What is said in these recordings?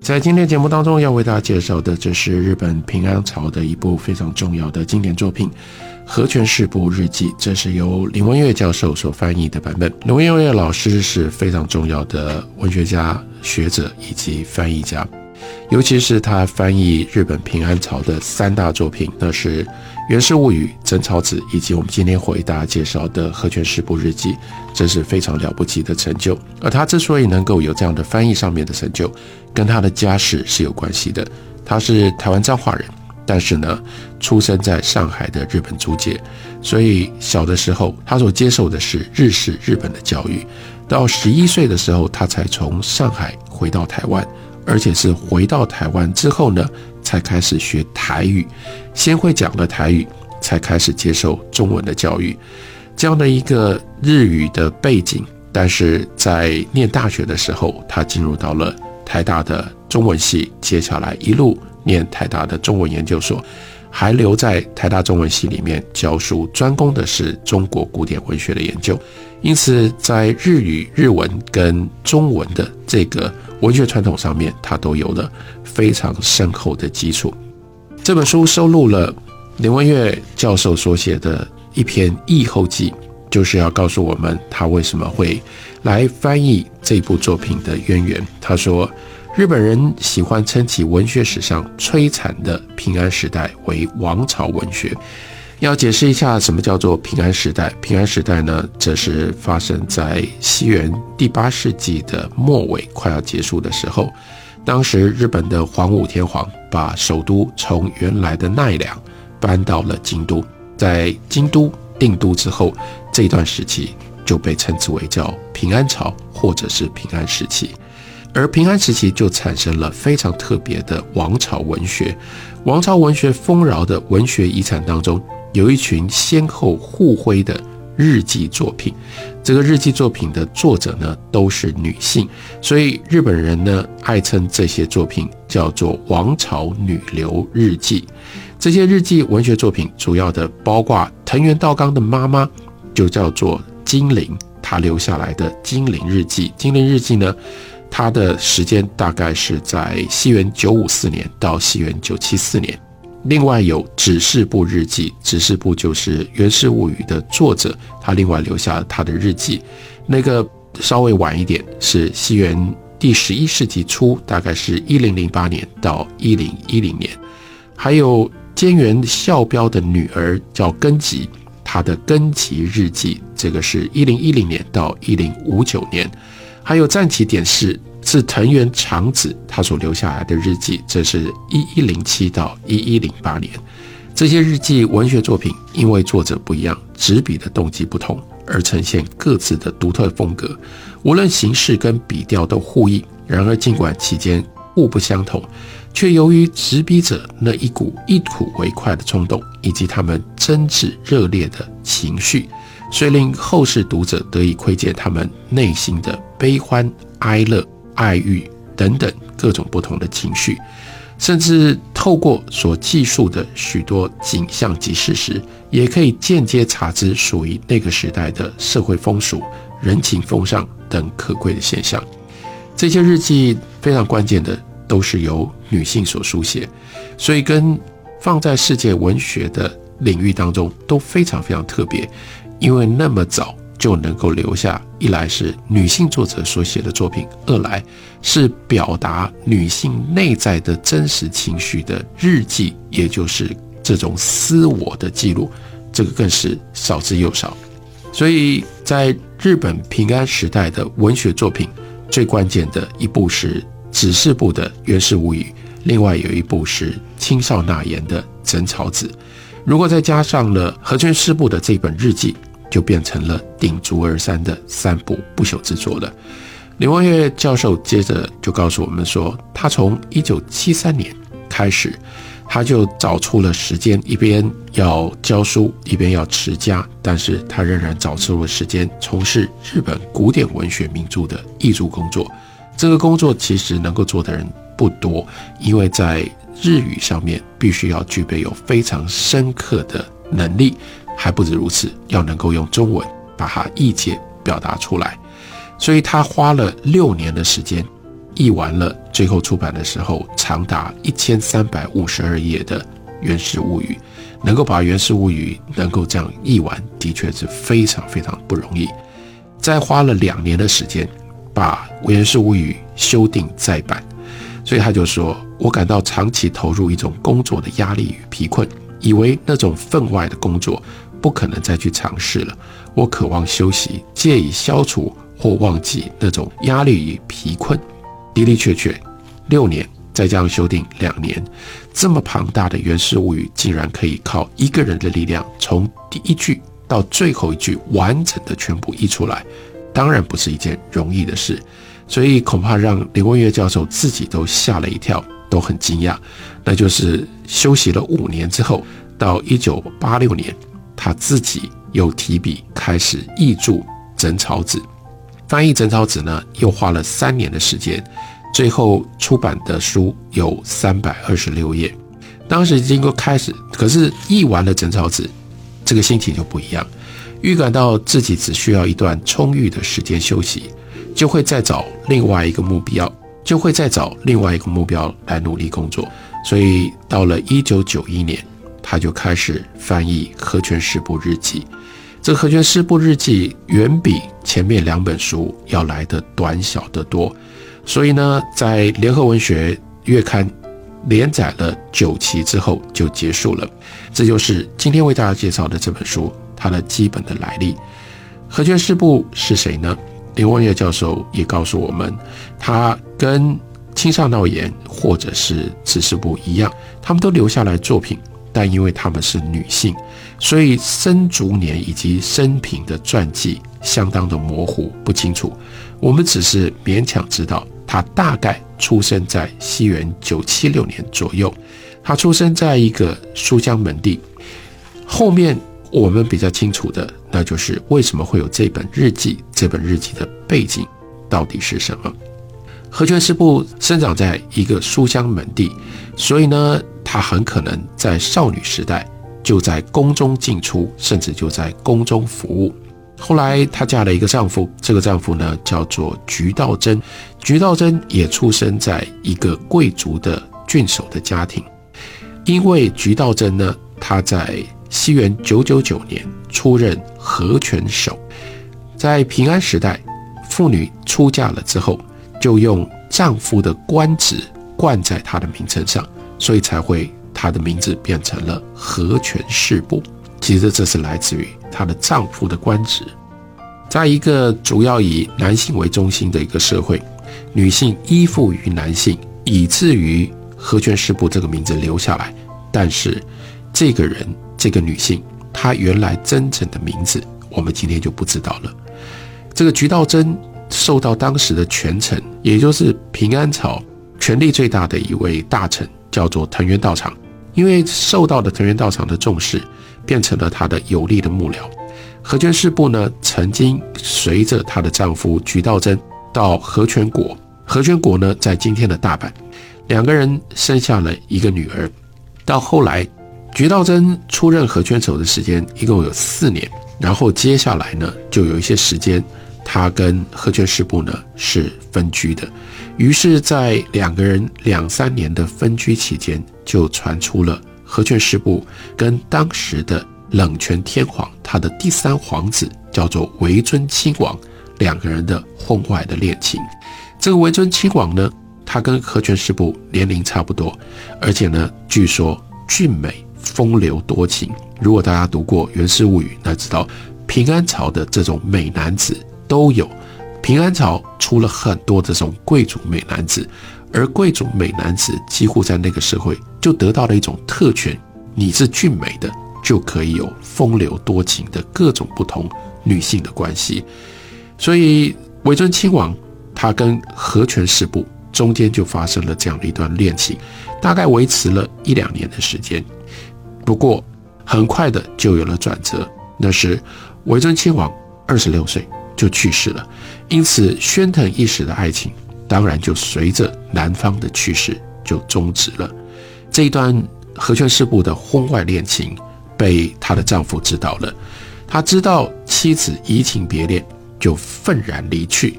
在今天节目当中，要为大家介绍的，这是日本平安朝的一部非常重要的经典作品《和泉市部日记》，这是由林文月教授所翻译的版本。林文月老师是非常重要的文学家、学者以及翻译家。尤其是他翻译日本平安朝的三大作品，那是《源氏物语》《真草子》以及我们今天为大家介绍的《和泉氏部日记》，真是非常了不起的成就。而他之所以能够有这样的翻译上面的成就，跟他的家世是有关系的。他是台湾彰化人，但是呢，出生在上海的日本租界，所以小的时候他所接受的是日式日本的教育。到十一岁的时候，他才从上海回到台湾。而且是回到台湾之后呢，才开始学台语，先会讲了台语，才开始接受中文的教育。这样的一个日语的背景，但是在念大学的时候，他进入到了台大的中文系，接下来一路念台大的中文研究所，还留在台大中文系里面教书，专攻的是中国古典文学的研究。因此，在日语、日文跟中文的这个。文学传统上面，他都有了非常深厚的基础。这本书收录了林文月教授所写的一篇译后记，就是要告诉我们他为什么会来翻译这部作品的渊源。他说，日本人喜欢称起文学史上摧残的平安时代为王朝文学。要解释一下什么叫做平安时代？平安时代呢，则是发生在西元第八世纪的末尾，快要结束的时候。当时日本的皇武天皇把首都从原来的奈良搬到了京都，在京都定都之后，这段时期就被称之为叫平安朝，或者是平安时期。而平安时期就产生了非常特别的王朝文学，王朝文学丰饶的文学遗产当中。有一群先后互辉的日记作品，这个日记作品的作者呢都是女性，所以日本人呢爱称这些作品叫做“王朝女流日记”。这些日记文学作品主要的包括藤原道纲的妈妈就叫做金陵，她留下来的《金陵日记》。《金陵日记》呢，它的时间大概是在西元九五四年到西元九七四年。另外有《指示部日记》，《指示部》就是《源氏物语》的作者，他另外留下他的日记。那个稍微晚一点，是西元第十一世纪初，大概是一零零八年到一零一零年。还有菅原孝标的女儿叫根吉，她的《根吉日记》，这个是一零一零年到一零五九年。还有战旗点事。是藤原长子他所留下来的日记，这是一一零七到一一零八年。这些日记文学作品因为作者不一样，执笔的动机不同，而呈现各自的独特风格。无论形式跟笔调都互异，然而尽管其间互不相同，却由于执笔者那一股一吐为快的冲动，以及他们真挚热烈的情绪，遂令后世读者得以窥见他们内心的悲欢哀乐。爱欲等等各种不同的情绪，甚至透过所记述的许多景象及事实，也可以间接查知属于那个时代的社会风俗、人情风尚等可贵的现象。这些日记非常关键的都是由女性所书写，所以跟放在世界文学的领域当中都非常非常特别，因为那么早。就能够留下，一来是女性作者所写的作品，二来是表达女性内在的真实情绪的日记，也就是这种私我的记录，这个更是少之又少。所以在日本平安时代的文学作品，最关键的一部是指示部的《源氏物语》，另外有一部是青少纳言的《真草子》，如果再加上了和泉师部的这本日记。就变成了鼎足而三的三部不朽之作了。林文月教授接着就告诉我们说，他从一九七三年开始他就找出了时间，一边要教书，一边要持家，但是他仍然找出了时间从事日本古典文学名著的译著工作。这个工作其实能够做的人不多，因为在日语上面必须要具备有非常深刻的能力，还不止如此，要能够用中文把它译解表达出来。所以他花了六年的时间。译完了，最后出版的时候长达一千三百五十二页的《源氏物语》，能够把《源氏物语》能够这样译完，的确是非常非常不容易。再花了两年的时间，把《源氏物语》修订再版，所以他就说：“我感到长期投入一种工作的压力与疲困，以为那种分外的工作不可能再去尝试了。我渴望休息，借以消除或忘记那种压力与疲困。”的的确确，六年再这样修订两年，这么庞大的《源氏物语》竟然可以靠一个人的力量，从第一句到最后一句完整的全部译出来，当然不是一件容易的事。所以恐怕让林文月教授自己都吓了一跳，都很惊讶。那就是休息了五年之后，到一九八六年，他自己又提笔开始译著《枕草子》。翻译《枕草子》呢，又花了三年的时间，最后出版的书有三百二十六页。当时经过开始，可是译完了《枕草子》，这个心情就不一样，预感到自己只需要一段充裕的时间休息，就会再找另外一个目标，就会再找另外一个目标来努力工作。所以到了一九九一年，他就开始翻译《和泉十部日记》。这《和泉师部日记》远比前面两本书要来的短小得多，所以呢，在联合文学月刊连载了九期之后就结束了。这就是今天为大家介绍的这本书它的基本的来历。和泉师部是谁呢？林文月教授也告诉我们，他跟青上闹言或者是子师部一样，他们都留下来作品。但因为她们是女性，所以生卒年以及生平的传记相当的模糊不清楚。我们只是勉强知道她大概出生在西元九七六年左右。她出生在一个书香门第。后面我们比较清楚的，那就是为什么会有这本日记？这本日记的背景到底是什么？和泉师部生长在一个书香门第，所以呢。她很可能在少女时代就在宫中进出，甚至就在宫中服务。后来她嫁了一个丈夫，这个丈夫呢叫做菊道真。菊道真也出生在一个贵族的郡守的家庭。因为菊道真呢，她在西元九九九年出任和泉守。在平安时代，妇女出嫁了之后，就用丈夫的官职冠在她的名称上。所以才会，她的名字变成了和泉氏部。其实这是来自于她的丈夫的官职。在一个主要以男性为中心的一个社会，女性依附于男性，以至于和泉氏部这个名字留下来。但是，这个人，这个女性，她原来真正的名字，我们今天就不知道了。这个菊道真受到当时的权臣，也就是平安朝权力最大的一位大臣。叫做藤原道场，因为受到的藤原道场的重视，变成了他的有力的幕僚。和泉氏部呢，曾经随着她的丈夫菊道真到和泉国，和泉国呢在今天的大阪，两个人生下了一个女儿。到后来，菊道真出任和泉守的时间一共有四年，然后接下来呢，就有一些时间，他跟和泉氏部呢是分居的。于是，在两个人两三年的分居期间，就传出了和泉氏部跟当时的冷泉天皇他的第三皇子叫做维尊亲王两个人的婚外的恋情。这个维尊亲王呢，他跟和泉氏部年龄差不多，而且呢，据说俊美风流多情。如果大家读过《源氏物语》，那知道平安朝的这种美男子都有。平安朝出了很多这种贵族美男子，而贵族美男子几乎在那个社会就得到了一种特权：你是俊美的，就可以有风流多情的各种不同女性的关系。所以，维尊亲王他跟和泉氏部中间就发生了这样的一段恋情，大概维持了一两年的时间。不过很快的就有了转折，那是维尊亲王二十六岁就去世了，因此宣腾一时的爱情当然就随着男方的去世就终止了。这一段和泉氏部的婚外恋情被她的丈夫知道了，他知道妻子移情别恋，就愤然离去。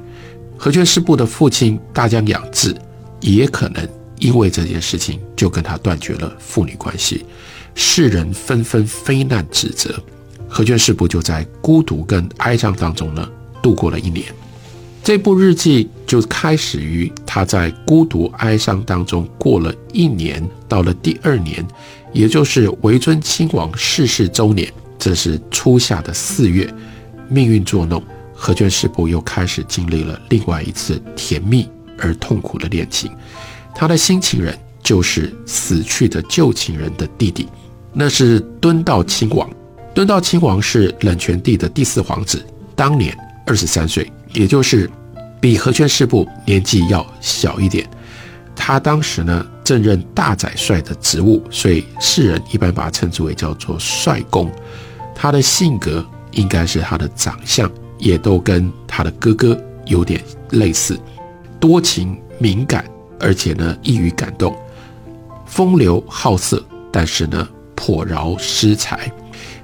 和泉氏部的父亲大江养志也可能因为这件事情就跟他断绝了父女关系，世人纷纷非难指责，和泉氏部就在孤独跟哀伤当中呢度过了一年。这部日记就开始于他在孤独哀伤当中过了一年，到了第二年，也就是维尊亲王逝世周年，这是初夏的四月，命运作弄。和泉氏部又开始经历了另外一次甜蜜而痛苦的恋情，他的新情人就是死去的旧情人的弟弟，那是敦道亲王。敦道亲王是冷泉帝的第四皇子，当年二十三岁，也就是比和泉氏部年纪要小一点。他当时呢正任大宰帅的职务，所以世人一般把他称之为叫做帅公。他的性格应该是他的长相。也都跟他的哥哥有点类似，多情敏感，而且呢易于感动，风流好色，但是呢颇饶失财。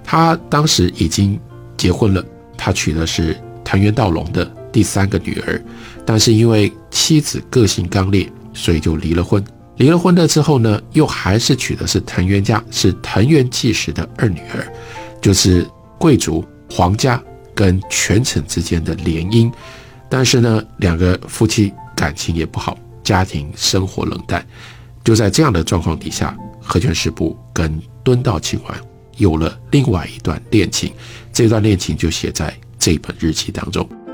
他当时已经结婚了，他娶的是藤原道隆的第三个女儿，但是因为妻子个性刚烈，所以就离了婚。离了婚了之后呢，又还是娶的是藤原家，是藤原纪实的二女儿，就是贵族皇家。跟权臣之间的联姻，但是呢，两个夫妻感情也不好，家庭生活冷淡。就在这样的状况底下，和泉氏部跟敦道亲王有了另外一段恋情。这段恋情就写在这本日记当中。